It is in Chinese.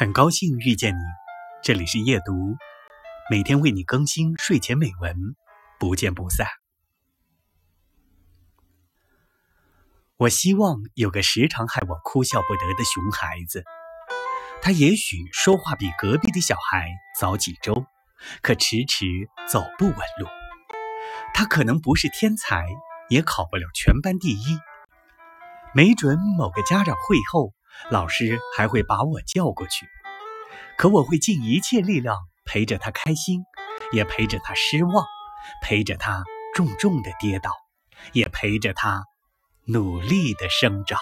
很高兴遇见你，这里是夜读，每天为你更新睡前美文，不见不散。我希望有个时常害我哭笑不得的熊孩子，他也许说话比隔壁的小孩早几周，可迟迟走不稳路。他可能不是天才，也考不了全班第一，没准某个家长会后。老师还会把我叫过去，可我会尽一切力量陪着他开心，也陪着他失望，陪着他重重的跌倒，也陪着他努力的生长。